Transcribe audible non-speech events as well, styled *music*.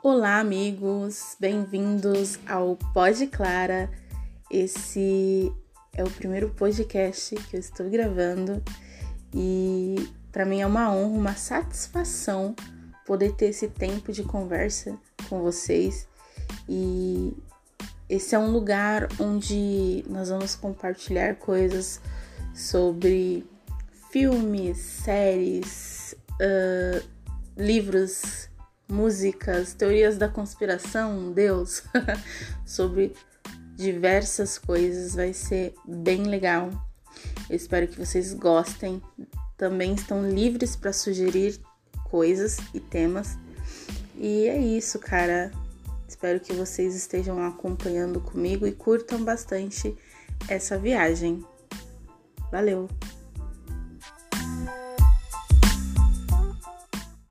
Olá, amigos, bem-vindos ao Pod Clara. Esse é o primeiro podcast que eu estou gravando e para mim é uma honra, uma satisfação poder ter esse tempo de conversa com vocês e esse é um lugar onde nós vamos compartilhar coisas sobre filmes, séries, uh, livros, músicas, teorias da conspiração, Deus, *laughs* sobre diversas coisas. Vai ser bem legal. Eu espero que vocês gostem. Também estão livres para sugerir coisas e temas. E é isso, cara. Espero que vocês estejam acompanhando comigo e curtam bastante essa viagem. Valeu!